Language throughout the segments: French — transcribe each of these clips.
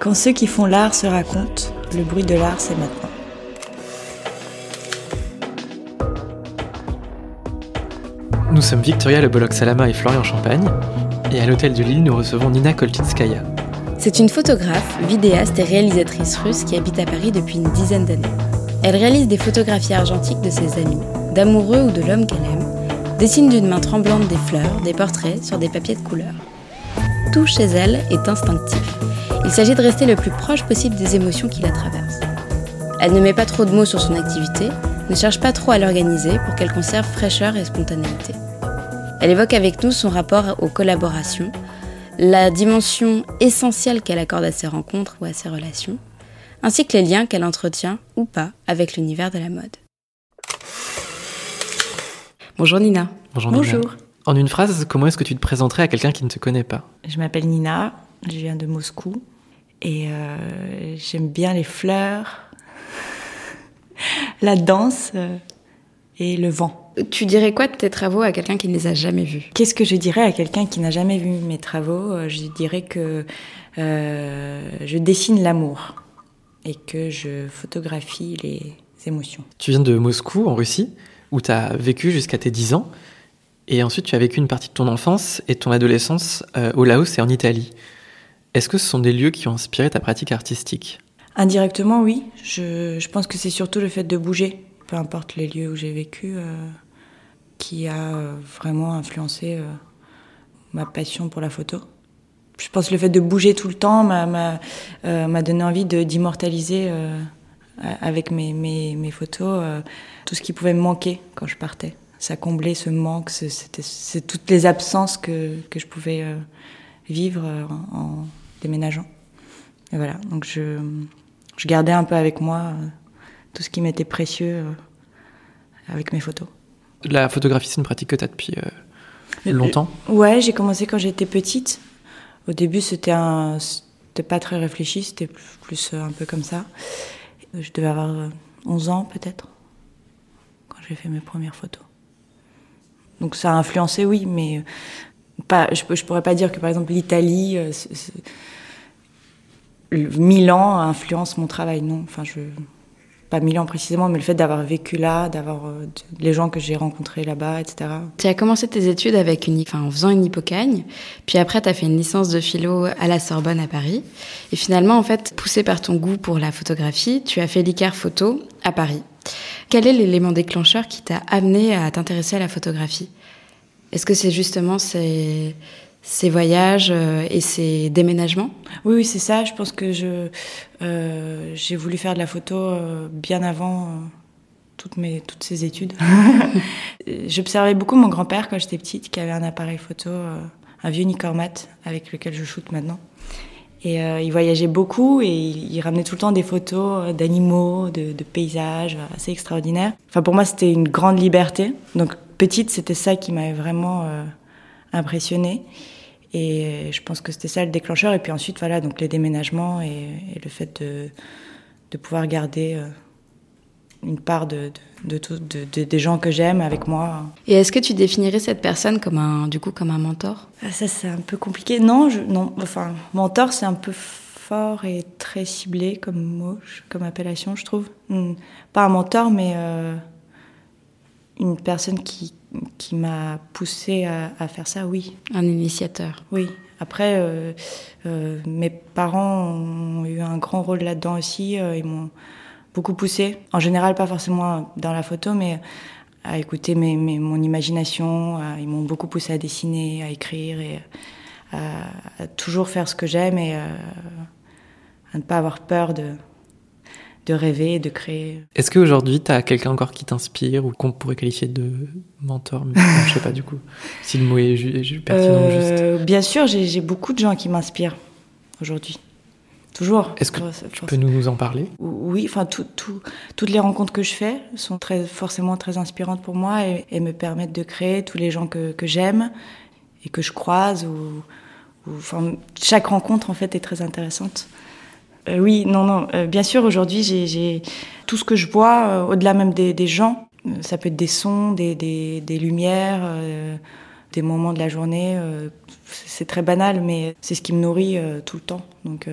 Quand ceux qui font l'art se racontent, le bruit de l'art, c'est maintenant. Nous sommes Victoria Le Bolloc Salama et Florian Champagne, et à l'hôtel de Lille, nous recevons Nina Koltinskaya. C'est une photographe, vidéaste et réalisatrice russe qui habite à Paris depuis une dizaine d'années. Elle réalise des photographies argentiques de ses amis, d'amoureux ou de l'homme qu'elle aime, dessine d'une main tremblante des fleurs, des portraits sur des papiers de couleur. Tout chez elle est instinctif. Il s'agit de rester le plus proche possible des émotions qui la traversent. Elle ne met pas trop de mots sur son activité, ne cherche pas trop à l'organiser pour qu'elle conserve fraîcheur et spontanéité. Elle évoque avec nous son rapport aux collaborations, la dimension essentielle qu'elle accorde à ses rencontres ou à ses relations, ainsi que les liens qu'elle entretient ou pas avec l'univers de la mode. Bonjour Nina. Bonjour. Bonjour. Nina. En une phrase, comment est-ce que tu te présenterais à quelqu'un qui ne te connaît pas? Je m'appelle Nina, je viens de Moscou et euh, j'aime bien les fleurs, la danse euh, et le vent. Tu dirais quoi de tes travaux à quelqu'un qui ne les a jamais vus? Qu'est-ce que je dirais à quelqu'un qui n'a jamais vu mes travaux? Euh, Je dirais que euh, je dessine l'amour et que je photographie les émotions. Tu viens de Moscou, en Russie, où tu as vécu jusqu'à tes 10 ans, et ensuite tu as vécu une partie de ton enfance et de ton adolescence euh, au Laos et en Italie. Est-ce que ce sont des lieux qui ont inspiré ta pratique artistique? Indirectement, oui. Je, pense que c'est surtout le fait de bouger, peu importe les lieux où j'ai vécu, euh, qui a euh, vraiment influencé euh, ma passion pour la photo. Je pense que le fait de bouger tout le temps m'a, donné envie d'immortaliser avec mes, photos tout ce qui pouvait me manquer quand je partais. Ça comblait ce manque, c'est toutes les absences que, je pouvais vivre euh, en, en déménageant. Et voilà, donc je, je gardais un peu avec moi euh, tout ce qui m'était précieux euh, avec mes photos. La photographie, c'est une pratique que tu as depuis euh, longtemps? Ouais, j'ai commencé quand j'étais petite. Au début, c'était un, pas très réfléchi, c'était plus, un peu comme ça. Je devais avoir euh, 11 ans peut-être quand j'ai fait mes premières photos. Donc ça a influencé, oui, mais je, je pourrais pas dire que par exemple l'Italie, euh, Milan influence mon travail, non. Enfin, je pas Milan précisément, mais le fait d'avoir vécu là, d'avoir euh, les gens que j'ai rencontrés là-bas, etc. Tu as commencé tes études avec une, enfin, en faisant une hippocagne, puis après tu as fait une licence de philo à la Sorbonne à Paris. Et finalement, en fait, poussé par ton goût pour la photographie, tu as fait l'ICAR photo à Paris. Quel est l'élément déclencheur qui t'a amené à t'intéresser à la photographie? Est-ce que c'est justement ces, ces voyages euh, et ces déménagements? Oui, oui, c'est ça. Je pense que je euh, j'ai voulu faire de la photo euh, bien avant euh, toutes mes toutes ces études. J'observais beaucoup mon grand-père quand j'étais petite, qui avait un appareil photo, un vieux Nicormat avec lequel je shoote maintenant. Et il voyageait beaucoup et il, il ramenait tout le temps des photos d'animaux, de, de paysages assez extraordinaires. Enfin, pour moi, c'était une grande liberté. Donc, petite, c'était ça qui m'avait vraiment euh, impressionnée. Et euh, je pense que c'était ça le déclencheur. Et puis ensuite, voilà, donc les déménagements et, et le fait de, de pouvoir garder euh, une part de, de, de, tout- de- de- des gens que j'aime avec moi. Et est-ce que tu définirais cette personne comme un, du coup, comme un mentor? Ah, ça, c'est un peu compliqué. Non, je, non. Enfin, mentor, c'est un peu fort et très ciblé comme mot, comme appellation, je trouve. Hmm. Pas un mentor, mais euh, une personne qui, qui m'a poussé à, à faire ça, oui. Un initiateur Oui. Après, euh, euh, mes parents ont eu un grand rôle là-dedans aussi. euh, ils m'ont beaucoup poussé. En général, pas forcément dans la photo, mais à écouter mes, mes- mon imagination. à- ils m'ont beaucoup poussé à dessiner, à écrire et à, à toujours faire ce que j'aime et à ne pas avoir peur de, de rêver, de créer. Est-ce qu'aujourd'hui, tu as quelqu'un encore qui t'inspire ou qu'on pourrait qualifier de mentor mais, Je sais pas du coup si le mot est, ju- pertinent ou juste? Euh, bien sûr, j'ai beaucoup de gens qui m'inspirent aujourd'hui. Toujours. Est-ce que Tu peux nous en parler? Oui, enfin, tout, tout- toutes les rencontres que je fais sont très, forcément très inspirantes pour moi et, et me permettent de créer tous les gens que, que j'aime et que je croise. Ou, ou- enfin, chaque rencontre, en fait, est très intéressante. Euh, oui, non, non. euh, bien sûr, aujourd'hui, j'ai- tout ce que je vois, euh, au-delà même des, gens. Ça peut être des sons, des, des, lumières, des moments de la journée. c'est très banal, mais c'est ce qui me nourrit tout le temps. Donc,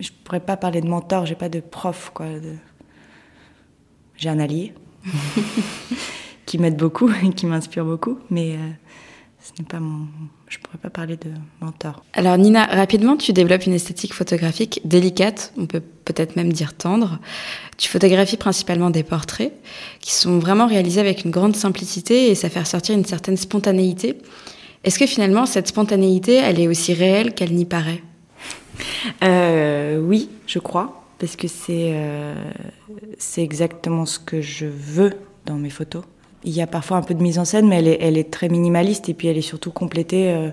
je pourrais pas parler de mentor, j'ai pas de prof, quoi. J'ai un allié qui m'aide beaucoup et qui m'inspire beaucoup, mais ce n'est pas mon. Je pourrais pas parler de mentor. Alors Nina, rapidement, tu développes une esthétique photographique délicate, on peut peut-être même dire tendre. Tu photographies principalement des portraits qui sont vraiment réalisés avec une grande simplicité et ça fait ressortir une certaine spontanéité. Est-ce que finalement cette spontanéité, elle est aussi réelle qu'elle n'y paraît? Euh, Oui, je crois, parce que c'est euh, c'est exactement ce que je veux dans mes photos. Il y a parfois un peu de mise en scène, mais elle est, très minimaliste et puis elle est surtout complétée euh,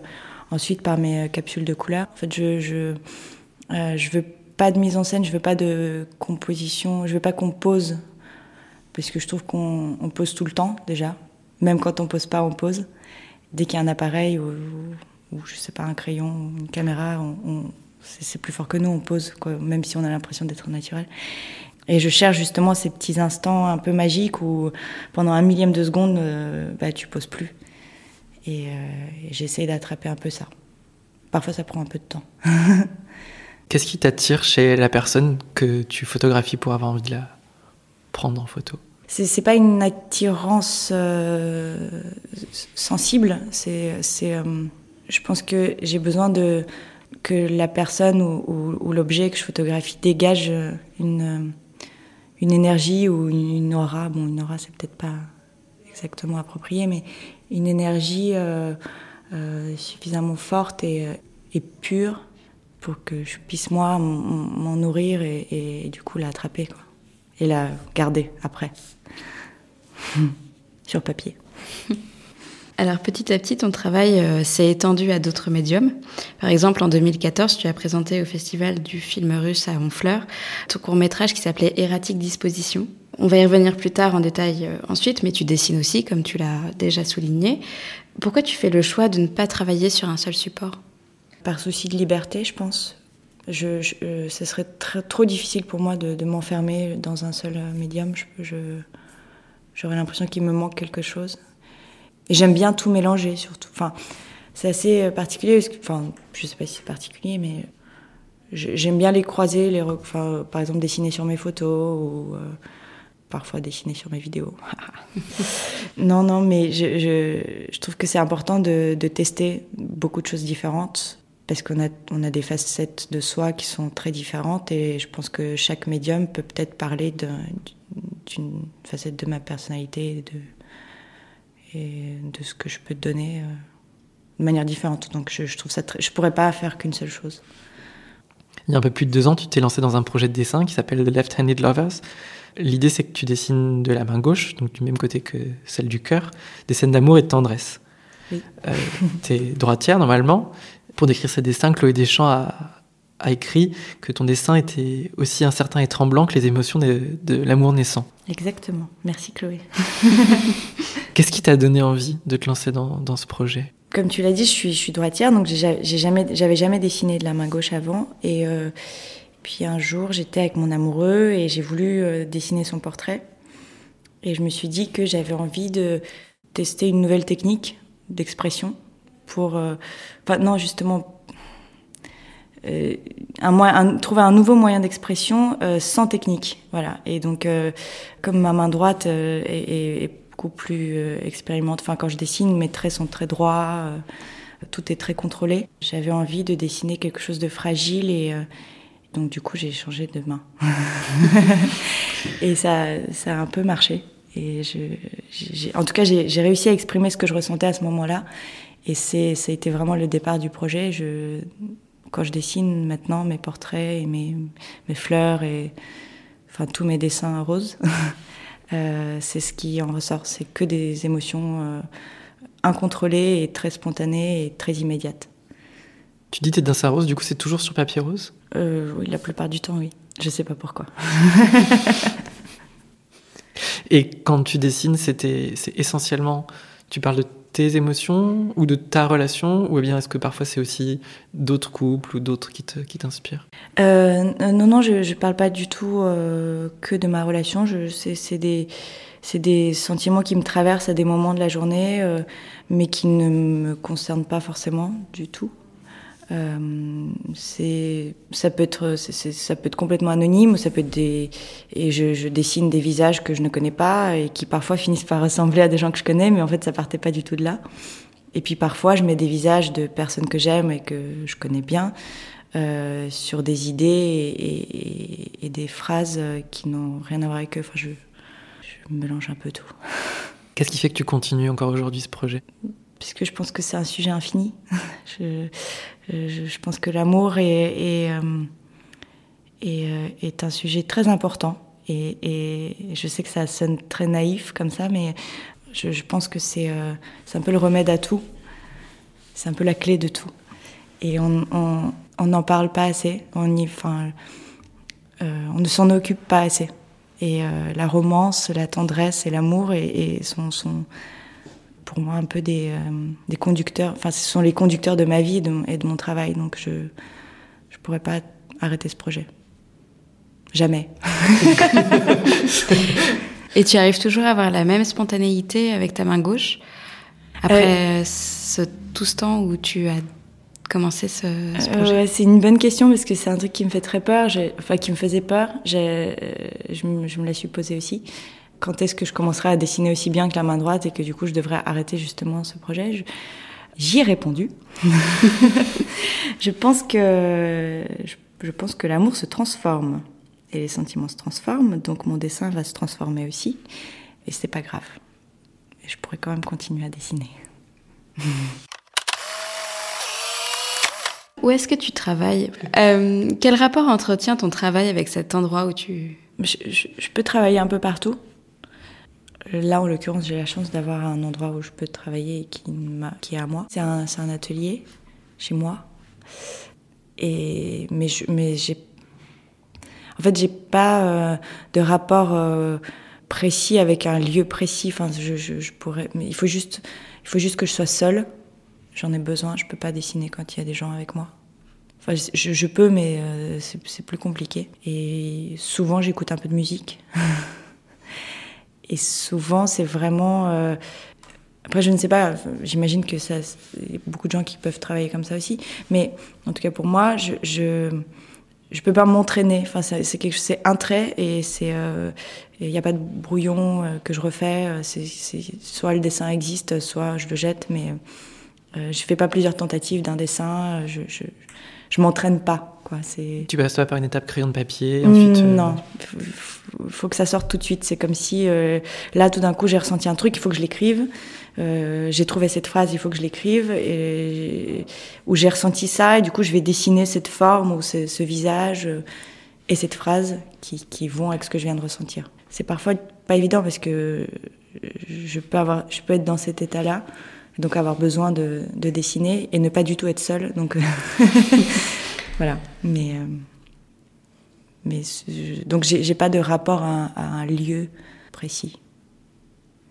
ensuite par mes euh, capsules de couleurs. En fait, je je, euh, je veux pas de mise en scène, je veux pas de composition, je veux pas qu'on pose parce que je trouve qu'on on pose tout le temps déjà. Même quand on pose pas, on pose. Dès qu'il y a un appareil ou, ou, je sais pas un crayon, une caméra, c'est plus fort que nous, on pose, même si on a l'impression d'être naturel. Et je cherche justement ces petits instants un peu magiques où pendant un millième de seconde, euh, bah, tu poses plus. Et, euh, et j'essaie d'attraper un peu ça. Parfois, ça prend un peu de temps. Qu'est-ce qui t'attire chez la personne que tu photographies pour avoir envie de la prendre en photo? C'est pas une attirance euh, sensible. C'est, c'est, euh, je pense que j'ai besoin de que la personne ou, ou, ou l'objet que je photographie dégage une une énergie ou une aura, bon une aura c'est peut-être pas exactement approprié, mais une énergie euh, euh, suffisamment forte et, et, pure pour que je puisse moi m'en nourrir et, du coup l'attraper quoi. et la garder après sur papier. Alors petit à petit, ton travail euh, s'est étendu à d'autres médiums. Par exemple, en 2014, tu as présenté au Festival du film russe à Honfleur ton court métrage qui s'appelait Erratique Disposition. On va y revenir plus tard en détail euh, ensuite, mais tu dessines aussi, comme tu l'as déjà souligné. Pourquoi tu fais le choix de ne pas travailler sur un seul support? Par souci de liberté, je pense. Je, euh, ce serait trop difficile pour moi de, m'enfermer dans un seul médium. J'aurais l'impression qu'il me manque quelque chose. Et j'aime bien tout mélanger, surtout. Enfin, c'est assez particulier. Parce que, enfin, je sais pas si c'est particulier, mais j'aime bien les croiser. Les, enfin, par exemple, dessiner sur mes photos ou euh, parfois dessiner sur mes vidéos. non, non, mais je, trouve que c'est important de, de, tester beaucoup de choses différentes parce qu'on a, on a des facettes de soi qui sont très différentes et je pense que chaque médium peut peut-être parler d'une facette de ma personnalité, de et de ce que je peux te donner euh, de manière différente. Donc je, je trouve ça très... je pourrais pas faire qu'une seule chose. Il y a un peu plus de deux ans, tu t'es lancé dans un projet de dessin qui s'appelle The Left-Handed Lovers. L'idée, c'est que tu dessines de la main gauche, donc du même côté que celle du cœur, des scènes d'amour et de tendresse. Oui. Euh, tu es droitière normalement. Pour décrire ces dessins, Chloé Deschamps a, a, écrit que ton dessin était aussi incertain et tremblant que les émotions de, de l'amour naissant. Exactement. Merci Chloé. Qu'est-ce qui t'a donné envie de te lancer dans, dans ce projet? Comme tu l'as dit, je suis, je suis droitière, donc j'ai jamais, j'avais jamais dessiné de la main gauche avant. Et euh, puis un jour, j'étais avec mon amoureux et j'ai voulu euh, dessiner son portrait. Et je me suis dit que j'avais envie de tester une nouvelle technique d'expression pour, euh, enfin non justement, un, trouver un nouveau moyen d'expression euh, sans technique, voilà. Et donc, euh, comme ma main droite est, beaucoup plus euh, expérimente. Enfin, quand je dessine, mes traits sont très droits, euh, tout est très contrôlé. J'avais envie de dessiner quelque chose de fragile et euh, donc du coup j'ai changé de main. et ça, ça a un peu marché. Et en tout cas, j'ai réussi à exprimer ce que je ressentais à ce moment-là. Et ça a été vraiment le départ du projet. Je, quand je dessine maintenant mes portraits et mes, mes fleurs et enfin tous mes dessins roses. Euh, c'est ce qui en ressort, c'est que des émotions euh, incontrôlées et très spontanées et très immédiates. Tu dis tes dessins roses, du coup c'est toujours sur papier rose? Euh, Oui, la plupart du temps, oui. Je sais pas pourquoi. et quand tu dessines, c'était, c'est essentiellement, tu parles de tes émotions ou de ta relation ou bien est-ce que parfois c'est aussi d'autres couples ou d'autres qui, te, qui t'inspirent? Euh, Non, non, je ne parle pas du tout euh, que de ma relation. C'est, c'est, des, c'est des sentiments qui me traversent à des moments de la journée, euh, mais qui ne me concernent pas forcément du tout. Euh, c'est, ça peut être, ça peut être complètement anonyme, ça peut être et je, dessine des visages que je ne connais pas et qui parfois finissent par ressembler à des gens que je connais, mais en fait ça partait pas du tout de là. Et puis parfois je mets des visages de personnes que j'aime et que je connais bien euh, sur des idées et, des phrases qui n'ont rien à voir avec eux. Enfin, je mélange un peu tout. Qu'est-ce qui fait que tu continues encore aujourd'hui ce projet? Puisque je pense que c'est un sujet infini. je, je, pense que l'amour est, est, euh, euh, est, un sujet très important. Et, je sais que ça sonne très naïf comme ça, mais je, pense que c'est euh, un peu le remède à tout. C'est un peu la clé de tout. Et on n'en parle pas assez. On, y, enfin, euh, on ne s'en occupe pas assez. Et euh, la romance, la tendresse et l'amour sont, sont, pour moi un peu des, euh, des, conducteurs. Enfin, ce sont les conducteurs de ma vie et de, et de mon travail. Donc je ne pourrais pas arrêter ce projet. Jamais. et tu arrives toujours à avoir la même spontanéité avec ta main gauche après euh, ce, tout ce temps où tu as commencer ce, ce projet? euh, ouais, C'est une bonne question parce que c'est un truc qui me fait très peur, enfin qui me faisait peur. Je, me, je me la suis posée aussi. Quand est-ce que je commencerai à dessiner aussi bien que la main droite et que du coup je devrais arrêter justement ce projet J'y ai répondu. je pense que je, pense que l'amour se transforme et les sentiments se transforment, donc mon dessin va se transformer aussi et c'est pas grave. Et je pourrais quand même continuer à dessiner. Où est-ce que tu travailles? Euh, Quel rapport entretient ton travail avec cet endroit où tu... Je, je, je peux travailler un peu partout. Là, en l'occurrence, j'ai la chance d'avoir un endroit où je peux travailler et qui, est à moi. C'est un, un, atelier chez moi. Et, mais j'ai... En fait, j'ai pas euh, de rapport euh, précis avec un lieu précis. Enfin, je, pourrais... Mais il faut juste, il faut juste que je sois seule j'en ai besoin. Je peux pas dessiner quand il y a des gens avec moi. Enfin, je, je peux, mais euh, c'est plus compliqué. Et souvent, j'écoute un peu de musique. Et souvent, c'est vraiment. Euh... Après, je ne sais pas. J'imagine que ça, y beaucoup de gens qui peuvent travailler comme ça aussi. Mais en tout cas, pour moi, je je, je peux pas m'entraîner. Enfin, c'est quelque chose. C'est un trait et c'est. Euh, il n'y a pas de brouillon euh, que je refais. C'est soit le dessin existe, soit je le jette, mais euh, je fais pas plusieurs tentatives d'un dessin. Euh, je m'entraîne pas. Quoi. Tu passes pas par une étape crayon de papier ensuite, euh... Non, il faut que ça sorte tout de suite. C'est comme si euh, là, tout d'un coup, j'ai ressenti un truc, il faut que je l'écrive. Euh, j'ai trouvé cette phrase, il faut que je l'écrive. Et... Ou j'ai ressenti ça, et du coup, je vais dessiner cette forme ou ce, ce visage et cette phrase qui, qui vont avec ce que je viens de ressentir. C'est parfois pas évident parce que je peux, avoir, je peux être dans cet état-là donc avoir besoin de, de, dessiner et ne pas du tout être seule. Donc voilà. Mais euh, mais donc j'ai pas de rapport à, à, un lieu précis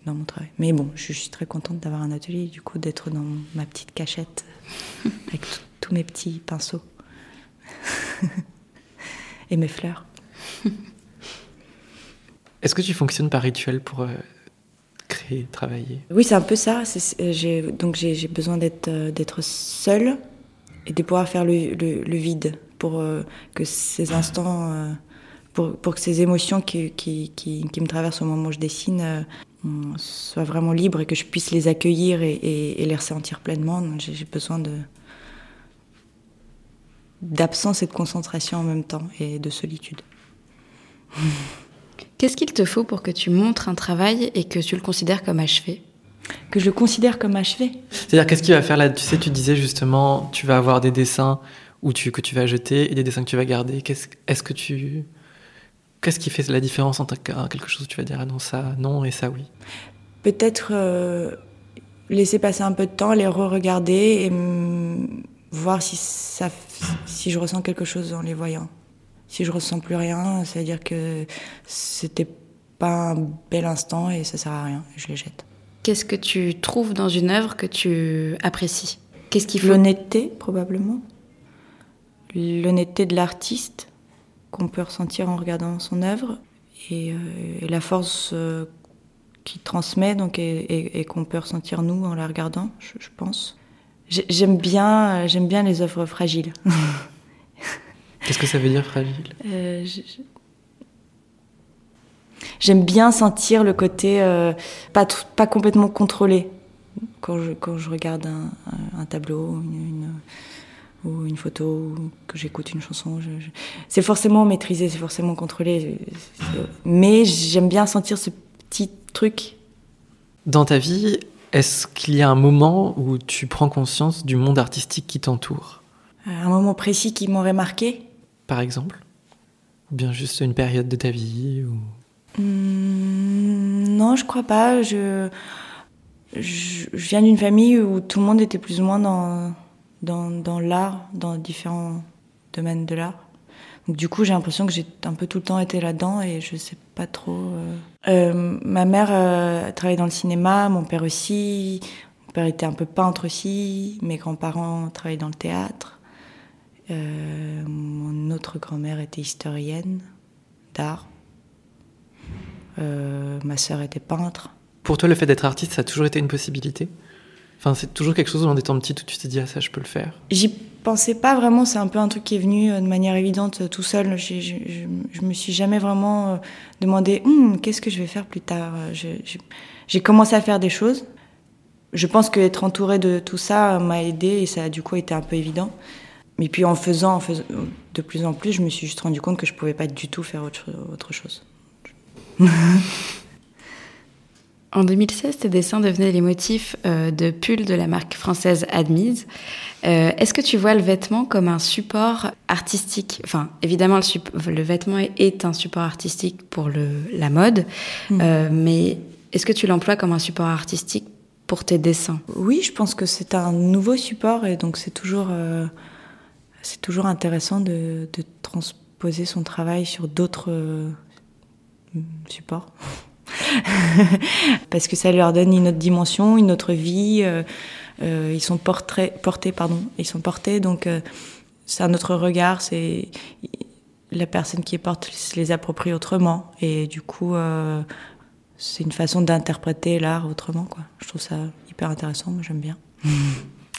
dans mon travail. Mais bon, je, suis très contente d'avoir un atelier, du coup d'être dans ma petite cachette avec tous mes petits pinceaux et mes fleurs. Est-ce que tu fonctionnes par rituel pour euh, créer, travailler Oui, c'est un peu ça. J'ai, donc j'ai besoin d'être euh, d'être seule et de pouvoir faire le, vide pour euh, que ces instants, euh, pour, que ces émotions qui, me traversent au moment où je dessine euh, soient vraiment libres et que je puisse les accueillir et, les ressentir pleinement. J'ai besoin d'absence et de concentration en même temps et de solitude. Qu'est-ce qu'il te faut pour que tu montres un travail et que tu le considères comme achevé Que je le considère comme achevé C'est-à-dire, qu'est-ce qui va faire là Tu sais, tu disais justement, tu vas avoir des dessins où tu, que tu vas jeter et des dessins que tu vas garder. Qu'est-ce est que tu. Qu'est-ce qui fait la différence entre quelque chose où tu vas dire ah non, ça non et ça oui? Peut-être euh, laisser passer un peu de temps, les re-regarder et voir si, ça, si je ressens quelque chose en les voyant. Si je ressens plus rien, ça veut dire que c'était pas un bel instant et ça sert à rien. Je les jette. Qu'est-ce que tu trouves dans une œuvre que tu apprécies? Qu'est-ce qu'il faut? L'honnêteté, probablement. L'honnêteté de l'artiste qu'on peut ressentir en regardant son œuvre et, euh, et la force euh, qui transmet donc et, qu'on peut ressentir nous en la regardant, je, pense. J'aime bien, j'aime bien les œuvres fragiles. Qu'est-ce que ça veut dire fragile? Euh, J'aime bien sentir le côté euh, pas, pas complètement contrôlé quand je, quand je regarde un, tableau une, ou une photo, que j'écoute une chanson. C'est forcément maîtrisé, c'est forcément contrôlé. Mais j'aime bien sentir ce petit truc. Dans ta vie, est-ce qu'il y a un moment où tu prends conscience du monde artistique qui t'entoure? Un moment précis qui m'aurait marqué? Par exemple Ou bien juste une période de ta vie ou... Hmm, non, je crois pas. Je, je, viens d'une famille où tout le monde était plus ou moins dans, dans, dans l'art, dans différents domaines de l'art. Du coup, j'ai l'impression que j'ai un peu tout le temps été là-dedans et je sais pas trop. Euh... Euh, ma mère euh, travaillait dans le cinéma, mon père aussi. Mon père était un peu peintre aussi. Mes grands-parents travaillaient dans le théâtre. Euh, mon autre grand-mère était historienne d'art. Euh, ma sœur était peintre. Pour toi, le fait d'être artiste, ça a toujours été une possibilité? Enfin, c'est toujours quelque chose en étant petite où tu t'es dit, ah ça, je peux le faire. J'y pensais pas vraiment, c'est un peu un truc qui est venu euh, de manière évidente tout seul. Je, je, je, me suis jamais vraiment demandé, hum, qu'est-ce que je vais faire plus tard? J'ai commencé à faire des choses. Je pense qu'être entourée de tout ça m'a aidé et ça a du coup été un peu évident. Mais puis en faisant, en faisant de plus en plus, je me suis juste rendu compte que je pouvais pas du tout faire autre, autre chose. En 2016, tes dessins devenaient les motifs euh, de pulls de la marque française Admise. Euh, est-ce que tu vois le vêtement comme un support artistique? Enfin, évidemment, le, vêtement est, un support artistique pour le, la mode, mm. euh, mais est-ce que tu l'emploies comme un support artistique pour tes dessins? Oui, je pense que c'est un nouveau support et donc c'est toujours, c'est toujours intéressant de, transposer son travail sur d'autres supports. parce que ça leur donne une autre dimension, une autre vie. Euh, euh, ils sont portés, pardon, ils sont portés, donc euh, c'est un autre regard. C'est la personne qui est porte se les approprie autrement, et du coup, c'est une façon d'interpréter l'art autrement. Je trouve ça hyper intéressant. Moi, j'aime bien.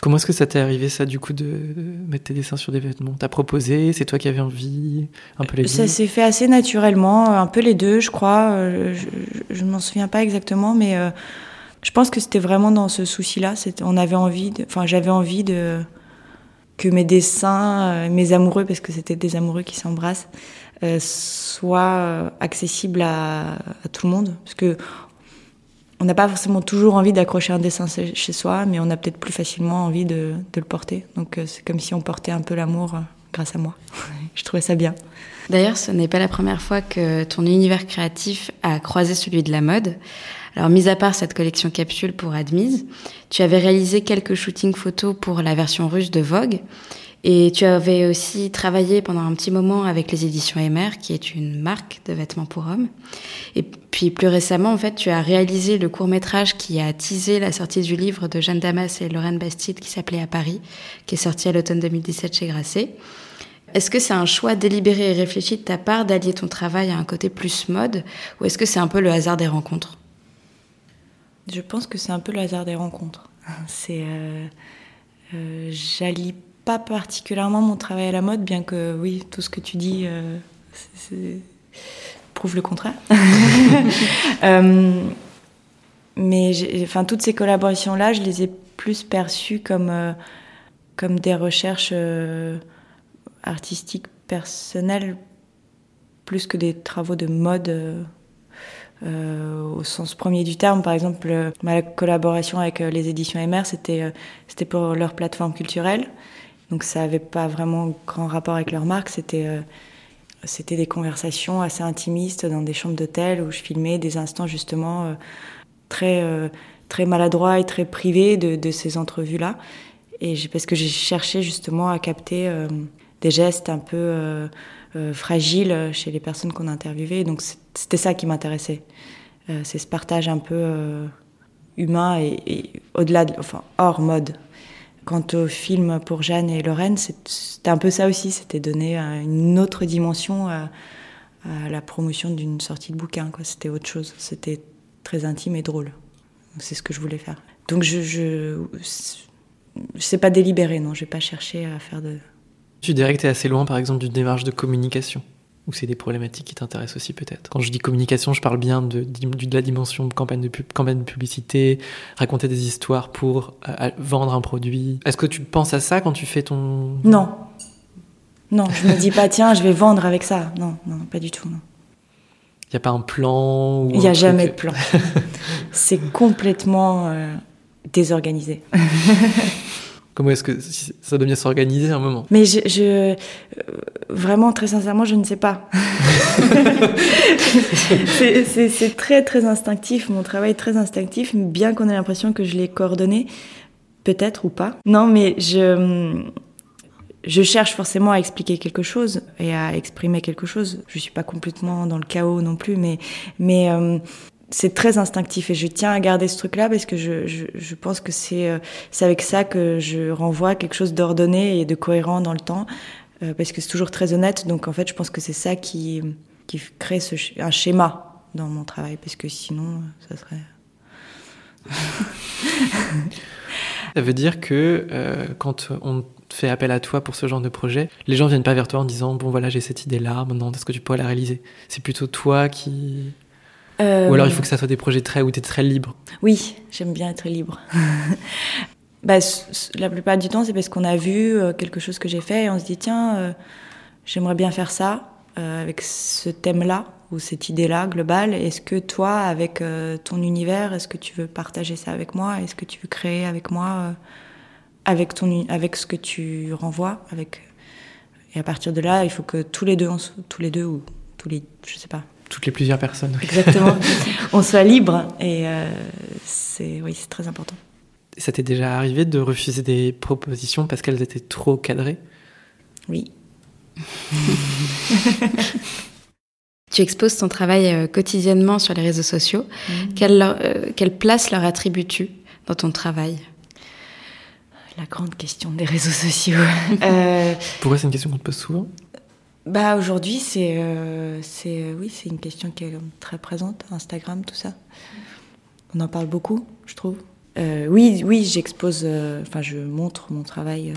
Comment est-ce que ça t'est arrivé, ça, du coup, de mettre tes dessins sur des vêtements? T'as proposé C'est toi qui avais envie Un peu les deux? Ça s'est fait assez naturellement, un peu les deux, je crois. Euh, je ne m'en souviens pas exactement, mais euh, je pense que c'était vraiment dans ce souci-là. On avait envie, enfin, j'avais envie de que mes dessins, euh, mes amoureux, parce que c'était des amoureux qui s'embrassent, soient accessibles à, à, tout le monde. Parce que on n'a pas forcément toujours envie d'accrocher un dessin chez soi, mais on a peut-être plus facilement envie de, le porter. Donc euh, c'est comme si on portait un peu l'amour euh, grâce à moi. Je trouvais ça bien. D'ailleurs, ce n'est pas la première fois que ton univers créatif a croisé celui de la mode. Alors, mis à part cette collection capsule pour Admise, tu avais réalisé quelques shootings photos pour la version russe de Vogue. Et tu avais aussi travaillé pendant un petit moment avec les éditions Emer, qui est une marque de vêtements pour hommes. Et puis plus récemment, en fait, tu as réalisé le court métrage qui a teasé la sortie du livre de Jeanne Damas et Lorraine Bastide qui s'appelait À Paris, qui est sorti à l'automne 2017 chez Grasset. Est-ce que c'est un choix délibéré et réfléchi de ta part d'allier ton travail à un côté plus mode, ou est-ce que c'est un peu le hasard des rencontres? Je pense que c'est un peu le hasard des rencontres. C'est euh, euh, j'allie pas particulièrement mon travail à la mode, bien que oui, tout ce que tu dis euh, prouve le contraire. euh, mais enfin, toutes ces collaborations-là, je les ai plus perçues comme, euh, comme des recherches euh, artistiques personnelles, plus que des travaux de mode. Euh, au sens premier du terme. Par exemple, ma collaboration avec les éditions MR, c'était c'était pour leur plateforme culturelle. Donc ça n'avait pas vraiment grand rapport avec leur marque. C'était euh, c'était des conversations assez intimistes dans des chambres d'hôtel où je filmais des instants justement euh, très euh, très maladroits et très privés de, de ces entrevues là. Et parce que j'ai cherché justement à capter des gestes un peu fragiles chez les personnes qu'on interviewait. Donc c'était ça qui m'intéressait. c'est ce partage un peu humain et, et au-delà, de, enfin hors mode. Quant au film pour Jeanne et Lorraine, c'était un peu ça aussi, c'était donner une autre dimension à, la promotion d'une sortie de bouquin. C'était autre chose. C'était très intime et drôle. C'est ce que je voulais faire. Donc je, je, c'est pas délibéré, non. J'ai pas cherché à faire de. Tu dirais que es assez loin, par exemple, d'une démarche de communication ou c'est des problématiques qui t'intéressent aussi peut-être? Quand je dis communication, je parle bien de, de la dimension campagne de, pub, campagne de publicité, raconter des histoires pour euh, vendre un produit. Est-ce que tu penses à ça quand tu fais ton... Non. Non, je me dis pas, tiens, je vais vendre avec ça. Non, non, pas du tout. Il n'y a pas un plan Il n'y a jamais de plan. c'est complètement euh, désorganisé. Comment est-ce que ça doit bien s'organiser un moment? Mais je, euh, vraiment très sincèrement, je ne sais pas. c'est très très instinctif, mon travail est très instinctif, bien qu'on ait l'impression que je l'ai coordonné, peut-être ou pas. Non, mais je je cherche forcément à expliquer quelque chose et à exprimer quelque chose. Je suis pas complètement dans le chaos non plus, mais mais euh, c'est très instinctif et je tiens à garder ce truc-là parce que je, je, pense que c'est euh, avec ça que je renvoie quelque chose d'ordonné et de cohérent dans le temps euh, parce que c'est toujours très honnête. Donc en fait, je pense que c'est ça qui qui crée ce, un schéma dans mon travail parce que sinon, ça serait. ça veut dire que euh, quand on fait appel à toi pour ce genre de projet, les gens viennent pas vers toi en disant bon voilà j'ai cette idée là, maintenant est-ce que tu pourrais la réaliser? C'est plutôt toi qui ou alors il faut que ça soit des projets très où tu es très libre Oui, j'aime bien être libre. bah, la plupart du temps, c'est parce qu'on a vu euh, quelque chose que j'ai fait et on se dit tiens, euh, j'aimerais bien faire ça euh, avec ce thème-là ou cette idée-là globale. Est-ce que toi, avec ton univers, est-ce que tu veux partager ça avec moi? Est-ce que tu veux créer avec moi avec, ton, avec ce que tu renvoies avec... Et à partir de là, il faut que tous les deux, tous les deux ou tous les, je sais pas, toutes les plusieurs personnes. Exactement. on soit libre et euh, c'est oui, c'est très important. Ça t'est déjà arrivé de refuser des propositions parce qu'elles étaient trop cadrées? Oui. tu exposes ton travail euh, quotidiennement sur les réseaux sociaux. Mmh. Quelle, euh, quelle place leur attribues-tu dans ton travail? La grande question des réseaux sociaux. Pourquoi c'est une question qu'on te pose souvent? Bah aujourd'hui c'est euh, c'est euh, oui c'est une question qui est très présente Instagram tout ça. On en parle beaucoup je trouve. Euh, oui oui j'expose enfin je montre mon travail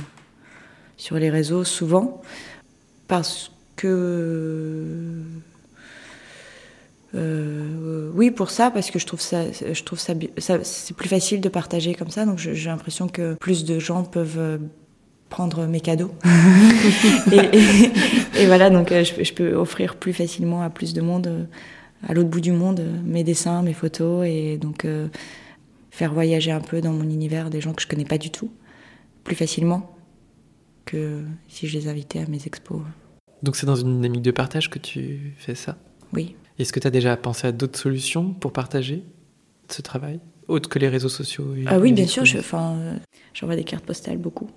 sur les réseaux souvent parce que oui pour ça parce que je trouve ça je trouve ça, ça c'est plus facile de partager comme ça. Donc j'ai l'impression que plus de gens peuvent prendre mes cadeaux. et, voilà, donc euh, je, peux offrir plus facilement à plus de monde, euh, à l'autre bout du monde, euh, mes dessins, mes photos, et donc faire voyager un peu dans mon univers des gens que je connais pas du tout, plus facilement que si je les invitais à mes expos. Donc c'est dans une dynamique de partage que tu fais ça? Oui. Est-ce que tu as déjà pensé à d'autres solutions pour partager ce travail autre que les réseaux sociaux Ah oui, bien sûr. J'envoie des cartes postales beaucoup.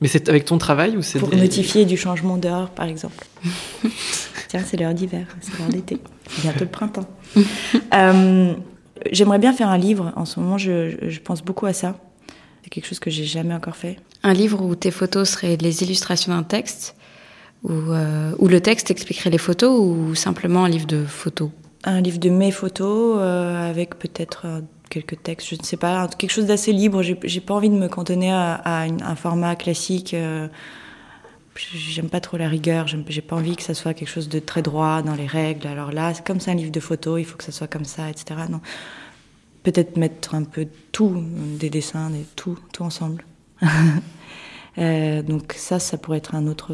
Mais c'est avec ton travail ou c'est Pour notifier du changement d'heure, par exemple. Tiens, c'est l'heure d'hiver, c'est l'heure d'été, c'est bientôt le printemps. Euh, j'aimerais bien faire un livre. En ce moment, je, pense beaucoup à ça. C'est quelque chose que j'ai jamais encore fait. Un livre où tes photos seraient les illustrations d'un texte, où, euh, où, le texte expliquerait les photos, ou simplement un livre de photos? Un livre de mes photos, euh, avec peut-être quelques textes, je ne sais pas, quelque chose d'assez libre. J'ai pas envie de me cantonner à, un format classique. Euh, j'aime pas trop la rigueur, j'ai pas envie que ça soit quelque chose de très droit dans les règles. Alors là, comme c'est un livre de photos, il faut que ça soit comme ça, etc. Non. Peut-être mettre un peu tout, des dessins, des, tout, tout ensemble. euh, donc ça, ça pourrait être un autre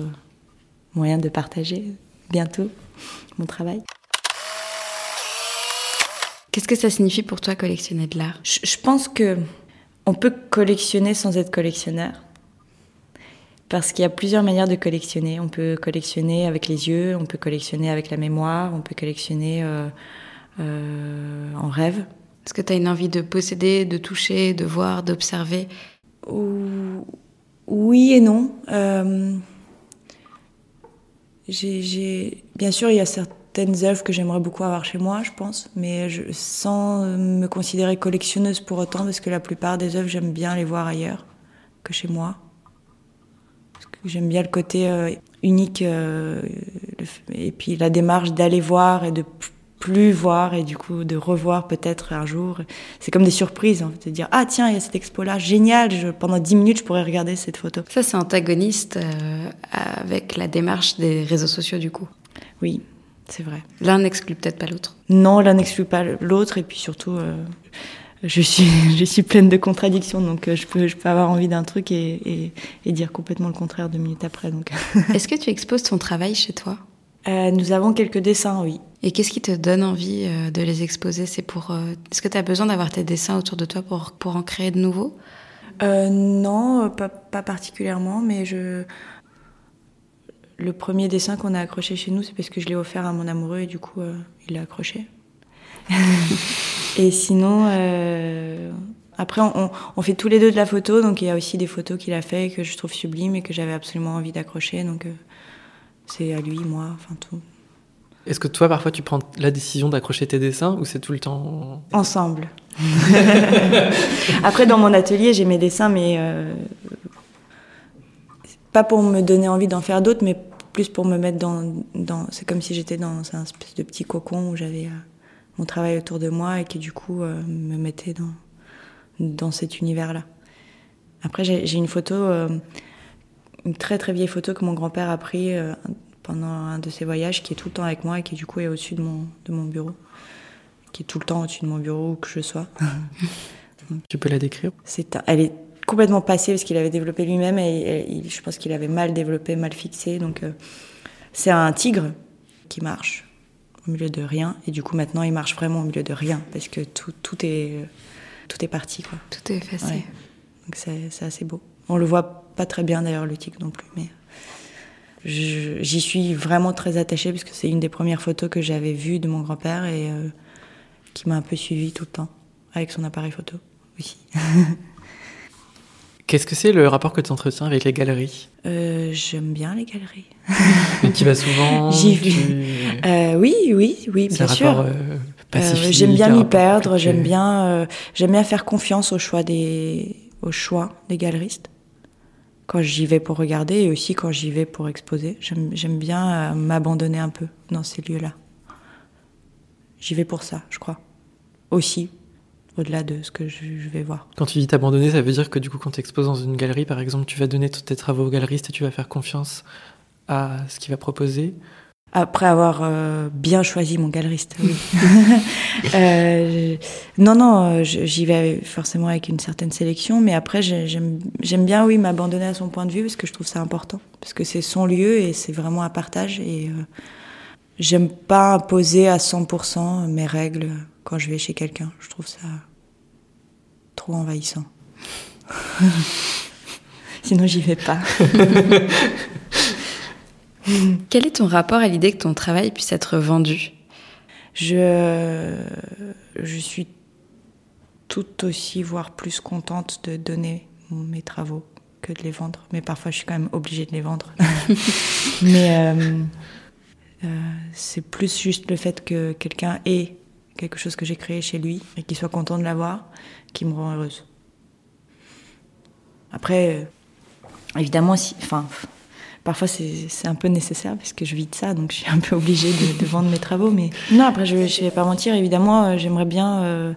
moyen de partager bientôt mon travail. Qu'est-ce que ça signifie pour toi collectionner de l'art? Je, pense que on peut collectionner sans être collectionneur. Parce qu'il y a plusieurs manières de collectionner. On peut collectionner avec les yeux, on peut collectionner avec la mémoire, on peut collectionner euh, euh, en rêve. Est-ce que tu as une envie de posséder, de toucher, de voir, d'observer? Oui et non. Euh, bien sûr, il y a certains certaines œuvres que j'aimerais beaucoup avoir chez moi, je pense, mais je, sans me considérer collectionneuse pour autant, parce que la plupart des œuvres, j'aime bien les voir ailleurs que chez moi. J'aime bien le côté euh, unique euh, et puis la démarche d'aller voir et de plus voir et du coup de revoir peut-être un jour. C'est comme des surprises, hein, de dire ah tiens il y a cette expo là, génial, je, pendant dix minutes je pourrais regarder cette photo. Ça c'est antagoniste euh, avec la démarche des réseaux sociaux du coup. Oui, c'est vrai. L'un n'exclut peut-être pas l'autre. Non, l'un n'exclut pas l'autre et puis surtout euh, je suis je suis pleine de contradictions donc euh, je peux je peux avoir envie d'un truc et, et, et, dire complètement le contraire deux minutes après donc. Est-ce que tu exposes ton travail chez toi? Nous avons quelques dessins, oui. Et qu'est-ce qui te donne envie euh, de les exposer? C'est pour. Euh, est-ce que tu as besoin d'avoir tes dessins autour de toi pour, pour en créer de nouveaux? Euh, Non, pas, pas, particulièrement, mais je. Le premier dessin qu'on a accroché chez nous, c'est parce que je l'ai offert à mon amoureux et du coup, euh, il l'a accroché. et sinon, euh, après, on, on, fait tous les deux de la photo, donc il y a aussi des photos qu'il a fait que je trouve sublimes et que j'avais absolument envie d'accrocher, donc c'est à lui, moi, enfin tout. Est-ce que toi, parfois, tu prends la décision d'accrocher tes dessins ou c'est tout le temps Ensemble. Après, dans mon atelier, j'ai mes dessins, mais euh, pas pour me donner envie d'en faire d'autres, mais plus pour me mettre dans. dans c'est comme si j'étais dans un espèce de petit cocon où j'avais euh, mon travail autour de moi et qui, du coup, euh, me mettait dans, dans cet univers-là. Après, j'ai une photo, euh, une très très vieille photo que mon grand-père a pris pendant un de ces voyages qui est tout le temps avec moi et qui du coup est au-dessus de mon, de mon bureau. Qui est tout le temps au-dessus de mon bureau où que je sois. tu peux la décrire? C'est, Elle est complètement passée parce qu'il avait développé lui-même et, et, je pense qu'il avait mal développé, mal fixé. Donc euh, c'est un tigre qui marche au milieu de rien et du coup maintenant il marche vraiment au milieu de rien parce que tout, tout, est, tout est parti. Quoi. Tout est effacé. Ouais. Donc c'est, c'est assez beau. On le voit pas très bien d'ailleurs le tigre non plus mais j'y suis vraiment très attachée parce que c'est une des premières photos que j'avais vues de mon grand-père et euh, qui m'a un peu suivie tout le temps avec son appareil photo aussi. Qu'est-ce que c'est le rapport que tu entretiens avec les galeries euh, J'aime bien les galeries. tu vas souvent J'y vais. Tu... Euh, oui, oui, oui, bien sûr. Rapport, euh, j'aime bien m'y perdre. J'aime bien, j'aime bien faire confiance au choix des, au choix des galeristes quand j'y vais pour regarder et aussi quand j'y vais pour exposer. J'aime bien m'abandonner un peu dans ces lieux-là. J'y vais pour ça, je crois. Aussi, au-delà de ce que je, je, vais voir. Quand tu dis t'abandonner, ça veut dire que du coup, quand tu exposes dans une galerie, par exemple, tu vas donner tous tes travaux au galeriste et tu vas faire confiance à ce qu'il va proposer après avoir euh, bien choisi mon galeriste. Oui. euh, non, non, j'y vais forcément avec une certaine sélection, mais après j'aime bien, oui, m'abandonner à son point de vue parce que je trouve ça important, parce que c'est son lieu et c'est vraiment un partage et euh, j'aime pas imposer à 100% mes règles quand je vais chez quelqu'un. Je trouve ça trop envahissant. Sinon j'y vais pas. Quel est ton rapport à l'idée que ton travail puisse être vendu? Je, je suis tout aussi, voire plus contente de donner mes travaux que de les vendre. Mais parfois, je suis quand même obligée de les vendre. Mais euh, euh, c'est plus juste le fait que quelqu'un ait quelque chose que j'ai créé chez lui et qu'il soit content de l'avoir qui me rend heureuse. Après, euh, évidemment, si, enfin, parfois c'est un peu nécessaire parce que je vis de ça, donc je suis un peu obligée de, vendre mes travaux. Mais non, après je, je vais pas mentir, évidemment, euh, j'aimerais bien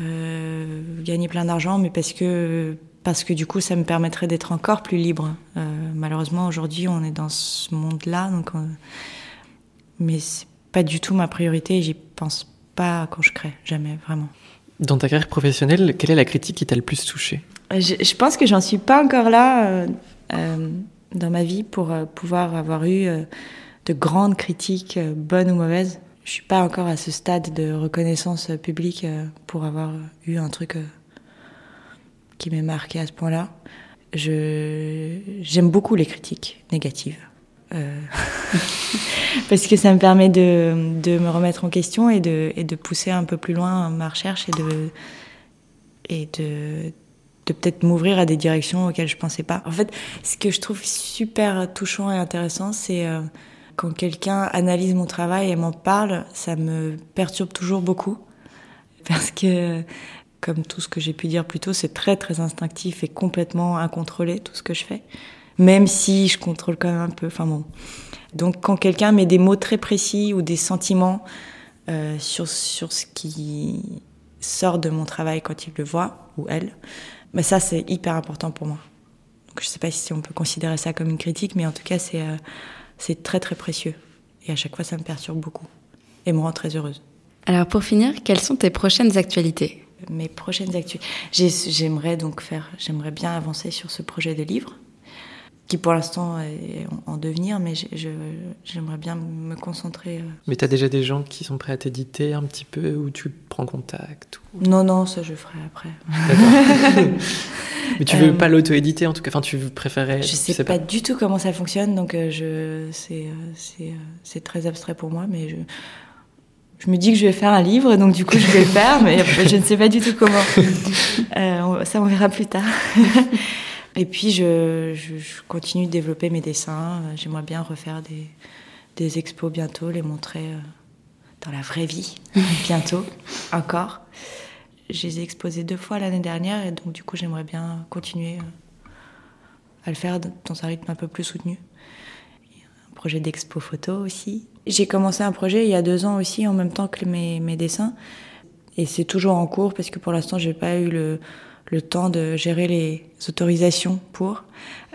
euh, gagner plein d'argent, mais parce que parce que du coup ça me permettrait d'être encore plus libre. Malheureusement aujourd'hui on est dans ce monde-là, donc on... mais c'est pas du tout ma priorité. J'y pense pas quand je crée, jamais vraiment. Dans ta carrière professionnelle, quelle est la critique qui t'a le plus touché je, je, pense que j'en suis pas encore là. Euh, dans ma vie pour euh, pouvoir avoir eu euh, de grandes critiques, euh, bonnes ou mauvaises. Je suis pas encore à ce stade de reconnaissance publique pour avoir eu un truc qui m'est marqué à ce point-là. J'aime beaucoup les critiques négatives. Euh... parce que ça me permet de, de, me remettre en question et de, et de pousser un peu plus loin ma recherche et de, et de, de peut-être m'ouvrir à des directions auxquelles je pensais pas. En fait, ce que je trouve super touchant et intéressant, c'est euh, quand quelqu'un analyse mon travail et m'en parle, ça me perturbe toujours beaucoup. Parce que comme tout ce que j'ai pu dire plus tôt, c'est très très instinctif et complètement incontrôlé tout ce que je fais, même si je contrôle quand même un peu. Enfin bon. Donc quand quelqu'un met des mots très précis ou des sentiments euh, sur, sur ce qui sort de mon travail quand il le voit, ou elle. Mais ça, c'est hyper important pour moi. Donc, je ne sais pas si on peut considérer ça comme une critique, mais en tout cas, c'est euh, c'est très très précieux. Et à chaque fois, ça me perturbe beaucoup et me rend très heureuse. Alors pour finir, quelles sont tes prochaines actualités? Mes prochaines actualités, j'aimerais donc faire, j'aimerais bien avancer sur ce projet de livre qui pour l'instant est en devenir, mais j'aimerais bien me concentrer. Euh. Mais tu as déjà des gens qui sont prêts à t'éditer un petit peu, ou tu prends contact Non, non, ça je ferai après. mais tu veux euh, pas l'auto-éditer en tout cas, enfin tu préférais Je sais, sais pas, du tout comment ça fonctionne, donc euh, je c'est très abstrait pour moi, mais je je me dis que je vais faire un livre, donc du coup je vais le faire, mais je ne sais pas du tout comment. ça on verra plus tard. Et puis, je, continue de développer mes dessins. J'aimerais bien refaire des, des, expos bientôt, les montrer euh, dans la vraie vie, bientôt, encore. Je les ai exposés deux fois l'année dernière, et donc du coup, j'aimerais bien continuer euh, à le faire dans un rythme un peu plus soutenu. Un projet d'expo photo aussi. J'ai commencé un projet il y a deux ans aussi, en même temps que mes, mes dessins. Et c'est toujours en cours, parce que pour l'instant, j'ai pas eu le le temps de gérer les autorisations pour.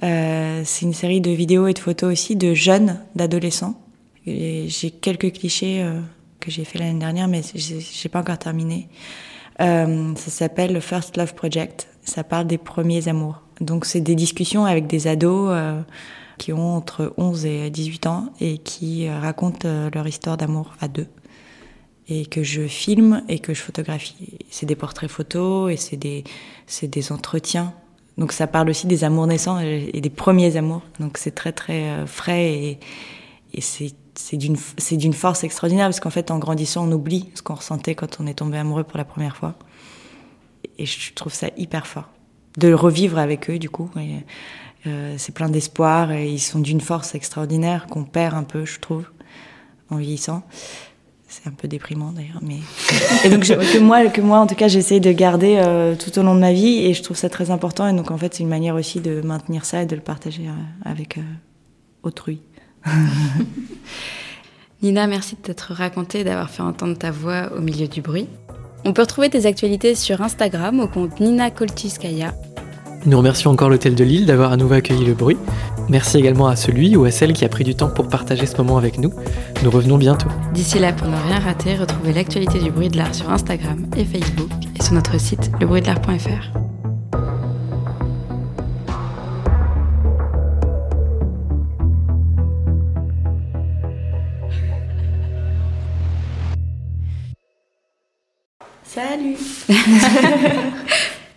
Euh, c'est une série de vidéos et de photos aussi de jeunes, d'adolescents. J'ai quelques clichés euh, que j'ai fait l'année dernière, mais j'ai pas encore terminé. Euh, ça s'appelle le First Love Project. Ça parle des premiers amours. Donc c'est des discussions avec des ados euh, qui ont entre 11 et 18 ans et qui racontent leur histoire d'amour à deux et que je filme et que je photographie. C'est des portraits photos et c'est des, des entretiens. Donc ça parle aussi des amours naissants et des premiers amours. Donc c'est très très euh, frais et, et c'est, d'une, force extraordinaire parce qu'en fait en grandissant on oublie ce qu'on ressentait quand on est tombé amoureux pour la première fois. Et je trouve ça hyper fort de le revivre avec eux du coup. Euh, c'est plein d'espoir et ils sont d'une force extraordinaire qu'on perd un peu, je trouve, en vieillissant. C'est un peu déprimant d'ailleurs, mais et donc que moi, que moi en tout cas, j'essaie de garder euh, tout au long de ma vie et je trouve ça très important. Et donc en fait, c'est une manière aussi de maintenir ça et de le partager euh, avec euh, autrui. Nina, merci de t'être racontée, d'avoir fait entendre ta voix au milieu du bruit. On peut retrouver tes actualités sur Instagram au compte Nina Koltiskaya nous remercions encore l'Hôtel de Lille d'avoir à nouveau accueilli le bruit. Merci également à celui ou à celle qui a pris du temps pour partager ce moment avec nous. Nous revenons bientôt. D'ici là, pour ne rien rater, retrouvez l'actualité du bruit de l'art sur Instagram et Facebook et sur notre site lebruitdelart.fr. Salut